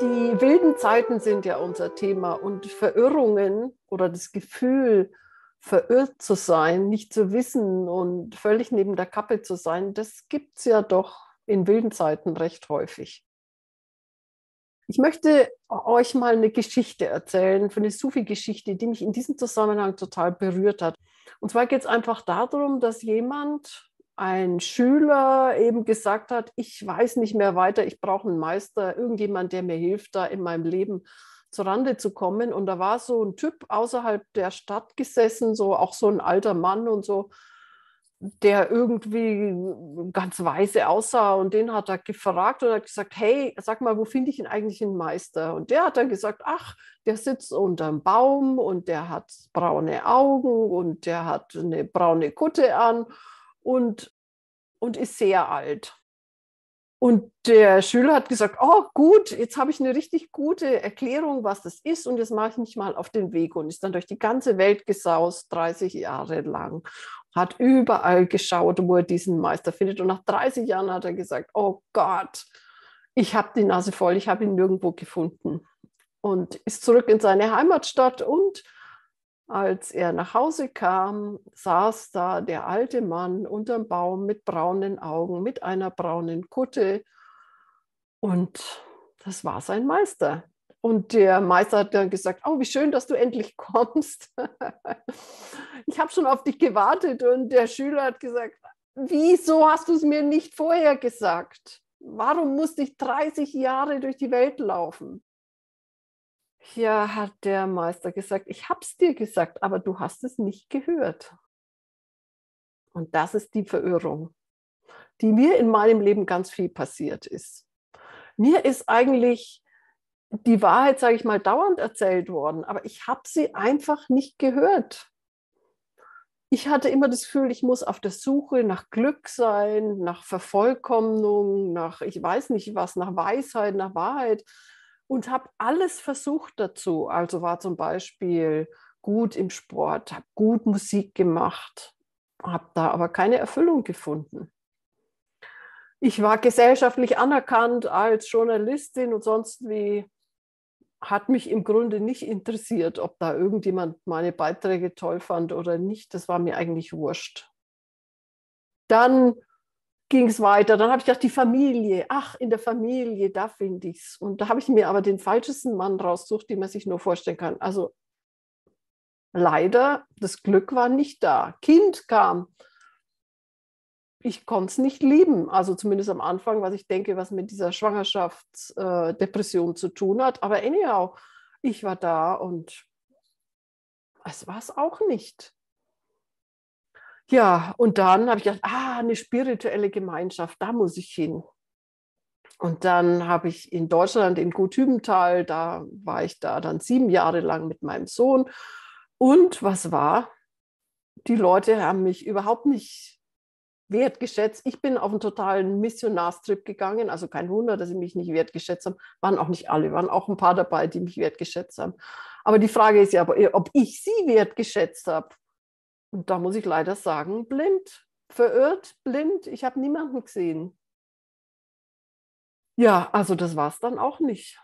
Die wilden Zeiten sind ja unser Thema und Verirrungen oder das Gefühl, verirrt zu sein, nicht zu wissen und völlig neben der Kappe zu sein, das gibt es ja doch in wilden Zeiten recht häufig. Ich möchte euch mal eine Geschichte erzählen, eine Sufi-Geschichte, die mich in diesem Zusammenhang total berührt hat. Und zwar geht es einfach darum, dass jemand, ein Schüler eben gesagt hat, ich weiß nicht mehr weiter, ich brauche einen Meister, irgendjemand, der mir hilft, da in meinem Leben Rande zu kommen. Und da war so ein Typ außerhalb der Stadt gesessen, so auch so ein alter Mann und so, der irgendwie ganz weise aussah. Und den hat er gefragt und hat gesagt, hey, sag mal, wo finde ich denn eigentlich einen Meister? Und der hat dann gesagt, ach, der sitzt unter einem Baum und der hat braune Augen und der hat eine braune Kutte an und, und ist sehr alt. Und der Schüler hat gesagt, oh gut, jetzt habe ich eine richtig gute Erklärung, was das ist und jetzt mache ich mich mal auf den Weg. Und ist dann durch die ganze Welt gesaust, 30 Jahre lang, hat überall geschaut, wo er diesen Meister findet. Und nach 30 Jahren hat er gesagt, oh Gott, ich habe die Nase voll, ich habe ihn nirgendwo gefunden. Und ist zurück in seine Heimatstadt und als er nach Hause kam, saß da der alte Mann unterm Baum mit braunen Augen, mit einer braunen Kutte. Und das war sein Meister. Und der Meister hat dann gesagt, oh, wie schön, dass du endlich kommst. ich habe schon auf dich gewartet. Und der Schüler hat gesagt, wieso hast du es mir nicht vorher gesagt? Warum musste ich 30 Jahre durch die Welt laufen? Ja, hat der Meister gesagt, ich habe es dir gesagt, aber du hast es nicht gehört. Und das ist die Verirrung, die mir in meinem Leben ganz viel passiert ist. Mir ist eigentlich die Wahrheit, sage ich mal, dauernd erzählt worden, aber ich habe sie einfach nicht gehört. Ich hatte immer das Gefühl, ich muss auf der Suche nach Glück sein, nach Vervollkommnung, nach ich weiß nicht was, nach Weisheit, nach Wahrheit und habe alles versucht dazu. Also war zum Beispiel gut im Sport, habe gut Musik gemacht, habe da aber keine Erfüllung gefunden. Ich war gesellschaftlich anerkannt als Journalistin und sonst wie hat mich im Grunde nicht interessiert, ob da irgendjemand meine Beiträge toll fand oder nicht. Das war mir eigentlich wurscht. Dann ging es weiter. Dann habe ich gedacht, die Familie, ach, in der Familie, da finde ich es. Und da habe ich mir aber den falschesten Mann rausgesucht, den man sich nur vorstellen kann. Also leider, das Glück war nicht da. Kind kam. Ich konnte es nicht lieben, also zumindest am Anfang, was ich denke, was mit dieser Schwangerschaftsdepression äh, zu tun hat. Aber anyhow, ich war da und es war es auch nicht. Ja, und dann habe ich gedacht, ah, eine spirituelle Gemeinschaft, da muss ich hin. Und dann habe ich in Deutschland, in Guthübenthal, da war ich da dann sieben Jahre lang mit meinem Sohn. Und was war? Die Leute haben mich überhaupt nicht wertgeschätzt. Ich bin auf einen totalen Missionarstrip gegangen, also kein Wunder, dass sie mich nicht wertgeschätzt haben. Waren auch nicht alle, waren auch ein paar dabei, die mich wertgeschätzt haben. Aber die Frage ist ja, ob ich sie wertgeschätzt habe. Und da muss ich leider sagen, blind, verirrt, blind. Ich habe niemanden gesehen. Ja, also das war es dann auch nicht.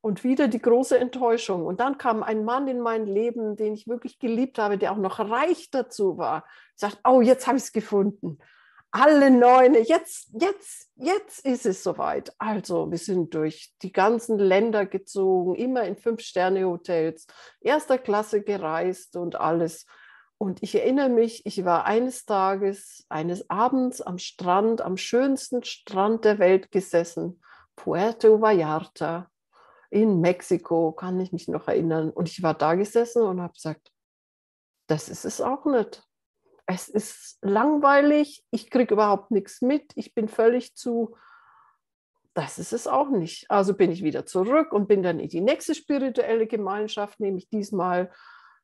Und wieder die große Enttäuschung. Und dann kam ein Mann in mein Leben, den ich wirklich geliebt habe, der auch noch reich dazu war. Sagt, oh, jetzt habe ich es gefunden. Alle Neune, jetzt, jetzt, jetzt ist es soweit. Also, wir sind durch die ganzen Länder gezogen, immer in Fünf-Sterne-Hotels, erster Klasse gereist und alles. Und ich erinnere mich, ich war eines Tages, eines Abends am Strand, am schönsten Strand der Welt gesessen, Puerto Vallarta in Mexiko, kann ich mich noch erinnern. Und ich war da gesessen und habe gesagt, das ist es auch nicht. Es ist langweilig, ich kriege überhaupt nichts mit, ich bin völlig zu, das ist es auch nicht. Also bin ich wieder zurück und bin dann in die nächste spirituelle Gemeinschaft, nämlich diesmal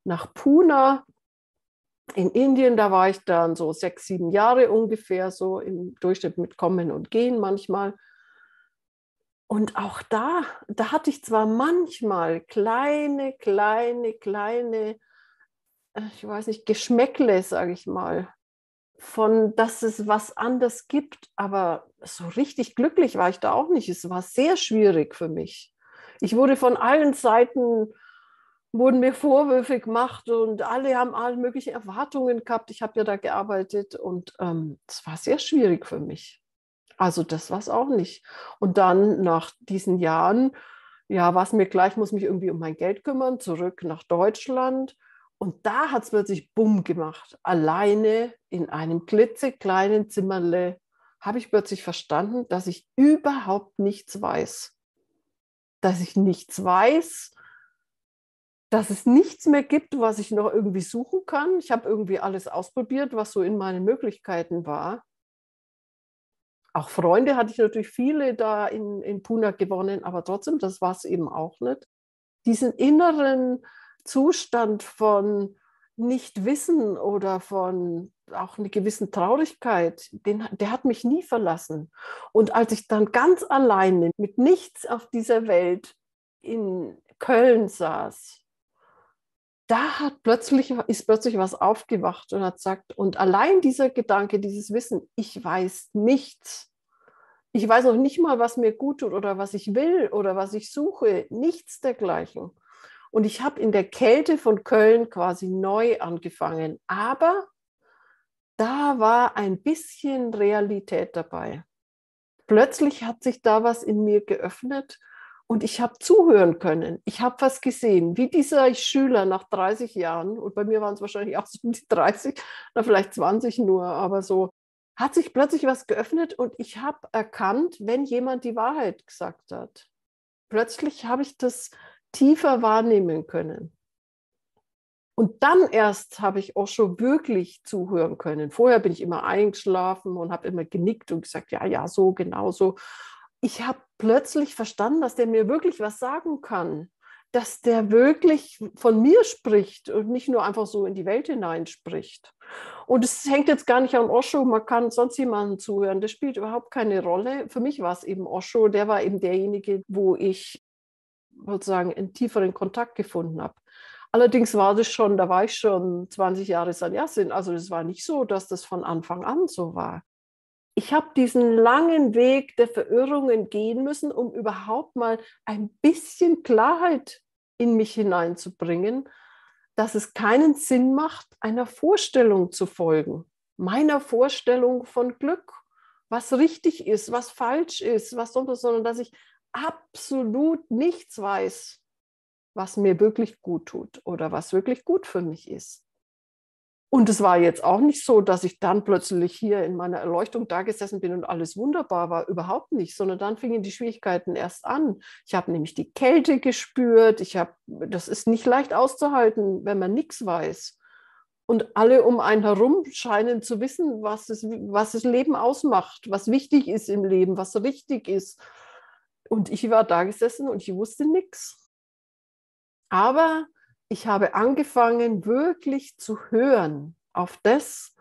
nach Pune in Indien, da war ich dann so sechs, sieben Jahre ungefähr, so im Durchschnitt mit Kommen und Gehen manchmal. Und auch da, da hatte ich zwar manchmal kleine, kleine, kleine, äh, ich weiß nicht, Geschmäckle, sage ich mal, von, dass es was anders gibt, aber so richtig glücklich war ich da auch nicht. Es war sehr schwierig für mich. Ich wurde von allen Seiten wurden mir Vorwürfe gemacht und alle haben alle möglichen Erwartungen gehabt. Ich habe ja da gearbeitet und ähm, es ähm, war sehr schwierig für mich. Also das war es auch nicht. Und dann nach diesen Jahren, ja, war es mir gleich, muss mich irgendwie um mein Geld kümmern, zurück nach Deutschland. Und da hat es plötzlich Bumm gemacht. Alleine in einem klitzekleinen Zimmerle habe ich plötzlich verstanden, dass ich überhaupt nichts weiß. Dass ich nichts weiß, dass es nichts mehr gibt, was ich noch irgendwie suchen kann. Ich habe irgendwie alles ausprobiert, was so in meinen Möglichkeiten war. Auch Freunde hatte ich natürlich viele da in, in Puna gewonnen, aber trotzdem, das war es eben auch nicht. Diesen inneren Zustand von Nichtwissen oder von auch einer gewissen Traurigkeit, den, der hat mich nie verlassen. Und als ich dann ganz alleine mit nichts auf dieser Welt in Köln saß, da hat plötzlich, ist plötzlich was aufgewacht und hat gesagt, und allein dieser Gedanke, dieses Wissen, ich weiß nichts. Ich weiß auch nicht mal, was mir gut tut oder was ich will oder was ich suche. Nichts dergleichen. Und ich habe in der Kälte von Köln quasi neu angefangen. Aber da war ein bisschen Realität dabei. Plötzlich hat sich da was in mir geöffnet und ich habe zuhören können. Ich habe was gesehen, wie dieser Schüler nach 30 Jahren, und bei mir waren es wahrscheinlich auch so die 30, oder vielleicht 20 nur, aber so, hat sich plötzlich was geöffnet und ich habe erkannt, wenn jemand die Wahrheit gesagt hat. Plötzlich habe ich das tiefer wahrnehmen können. Und dann erst habe ich auch schon wirklich zuhören können. Vorher bin ich immer eingeschlafen und habe immer genickt und gesagt, ja, ja, so, genau so ich habe plötzlich verstanden, dass der mir wirklich was sagen kann, dass der wirklich von mir spricht und nicht nur einfach so in die Welt hinein spricht. Und es hängt jetzt gar nicht an Osho, man kann sonst jemandem zuhören, das spielt überhaupt keine Rolle. Für mich war es eben Osho, der war eben derjenige, wo ich sozusagen einen tieferen Kontakt gefunden habe. Allerdings war das schon, da war ich schon 20 Jahre Sannyasin, also es war nicht so, dass das von Anfang an so war ich habe diesen langen Weg der Verirrungen gehen müssen, um überhaupt mal ein bisschen Klarheit in mich hineinzubringen, dass es keinen Sinn macht, einer Vorstellung zu folgen, meiner Vorstellung von Glück, was richtig ist, was falsch ist, was sonst, sondern dass ich absolut nichts weiß, was mir wirklich gut tut oder was wirklich gut für mich ist. Und es war jetzt auch nicht so, dass ich dann plötzlich hier in meiner Erleuchtung da gesessen bin und alles wunderbar war. Überhaupt nicht, sondern dann fingen die Schwierigkeiten erst an. Ich habe nämlich die Kälte gespürt. Ich habe, das ist nicht leicht auszuhalten, wenn man nichts weiß. Und alle um einen herum scheinen zu wissen, was, es, was das Leben ausmacht, was wichtig ist im Leben, was richtig ist. Und ich war da gesessen und ich wusste nichts. Aber ich habe angefangen, wirklich zu hören auf das,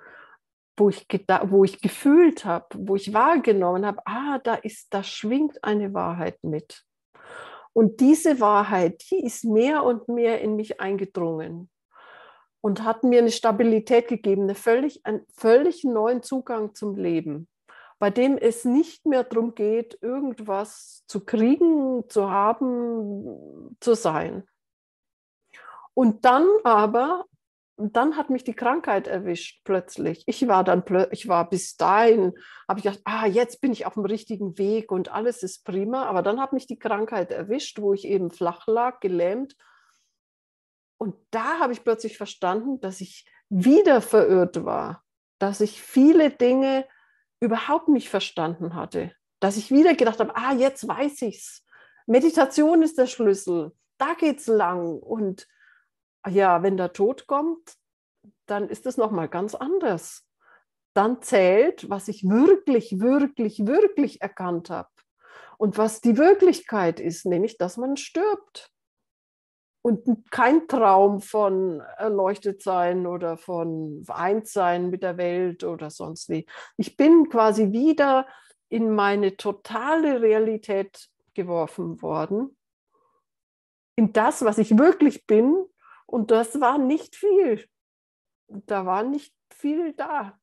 wo ich, wo ich gefühlt habe, wo ich wahrgenommen habe, ah, da ist, da schwingt eine Wahrheit mit. Und diese Wahrheit, die ist mehr und mehr in mich eingedrungen und hat mir eine Stabilität gegeben, eine völlig, einen völlig neuen Zugang zum Leben, bei dem es nicht mehr darum geht, irgendwas zu kriegen, zu haben, zu sein, und dann aber, dann hat mich die Krankheit erwischt plötzlich. Ich war dann, ich war bis dahin, habe ich gedacht, ah, jetzt bin ich auf dem richtigen Weg und alles ist prima. Aber dann hat mich die Krankheit erwischt, wo ich eben flach lag, gelähmt. Und da habe ich plötzlich verstanden, dass ich wieder verirrt war, dass ich viele Dinge überhaupt nicht verstanden hatte, dass ich wieder gedacht habe, ah, jetzt weiß ich's. Meditation ist der Schlüssel. Da geht's lang und ja, wenn der Tod kommt, dann ist es nochmal ganz anders. Dann zählt, was ich wirklich, wirklich, wirklich erkannt habe. Und was die Wirklichkeit ist, nämlich, dass man stirbt. Und kein Traum von erleuchtet sein oder von eins sein mit der Welt oder sonst wie. Ich bin quasi wieder in meine totale Realität geworfen worden. In das, was ich wirklich bin und das war nicht viel. Da war nicht viel da.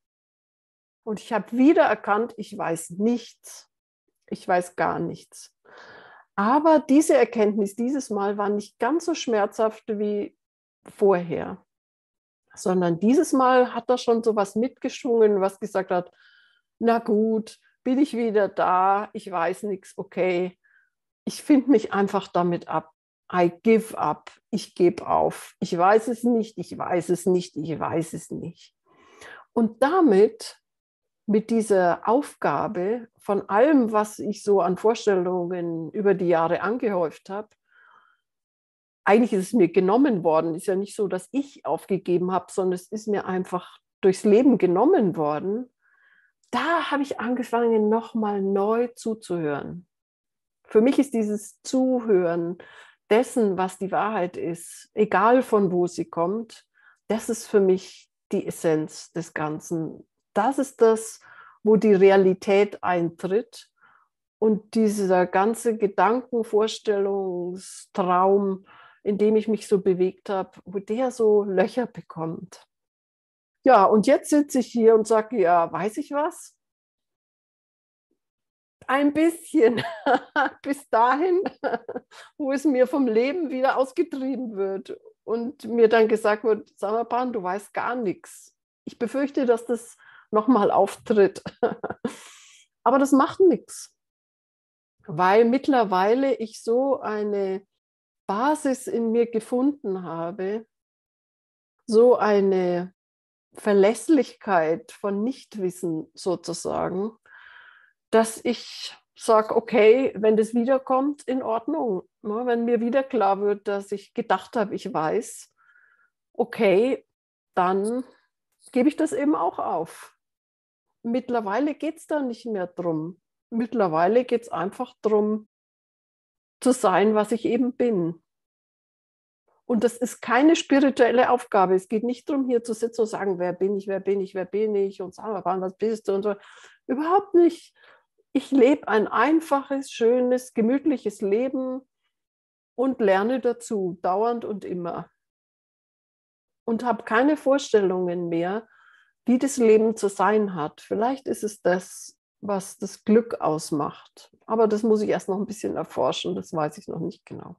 Und ich habe wieder erkannt, ich weiß nichts. Ich weiß gar nichts. Aber diese Erkenntnis dieses Mal war nicht ganz so schmerzhaft wie vorher, sondern dieses Mal hat er schon so was mitgeschwungen, was gesagt hat, na gut, bin ich wieder da, ich weiß nichts, okay, ich finde mich einfach damit ab. I give up, ich gebe auf. Ich weiß es nicht, ich weiß es nicht, ich weiß es nicht. Und damit, mit dieser Aufgabe von allem, was ich so an Vorstellungen über die Jahre angehäuft habe, eigentlich ist es mir genommen worden. Ist ja nicht so, dass ich aufgegeben habe, sondern es ist mir einfach durchs Leben genommen worden. Da habe ich angefangen, nochmal neu zuzuhören. Für mich ist dieses Zuhören dessen, was die Wahrheit ist, egal von wo sie kommt, das ist für mich die Essenz des Ganzen. Das ist das, wo die Realität eintritt und dieser ganze Gedankenvorstellungstraum, in dem ich mich so bewegt habe, wo der so Löcher bekommt. Ja, und jetzt sitze ich hier und sage, ja, weiß ich was? Ein bisschen bis dahin, wo es mir vom Leben wieder ausgetrieben wird und mir dann gesagt wird, Samapan, du weißt gar nichts. Ich befürchte, dass das nochmal auftritt. Aber das macht nichts, weil mittlerweile ich so eine Basis in mir gefunden habe, so eine Verlässlichkeit von Nichtwissen sozusagen, dass ich sage, okay, wenn das wiederkommt, in Ordnung. Ne? Wenn mir wieder klar wird, dass ich gedacht habe, ich weiß, okay, dann gebe ich das eben auch auf. Mittlerweile geht es da nicht mehr drum. Mittlerweile geht es einfach darum, zu sein, was ich eben bin. Und das ist keine spirituelle Aufgabe. Es geht nicht darum, hier zu sitzen und sagen, wer bin ich, wer bin ich, wer bin ich und sagen, was bist du und so. Überhaupt nicht ich lebe ein einfaches, schönes, gemütliches Leben und lerne dazu, dauernd und immer. Und habe keine Vorstellungen mehr, wie das Leben zu sein hat. Vielleicht ist es das, was das Glück ausmacht. Aber das muss ich erst noch ein bisschen erforschen, das weiß ich noch nicht genau.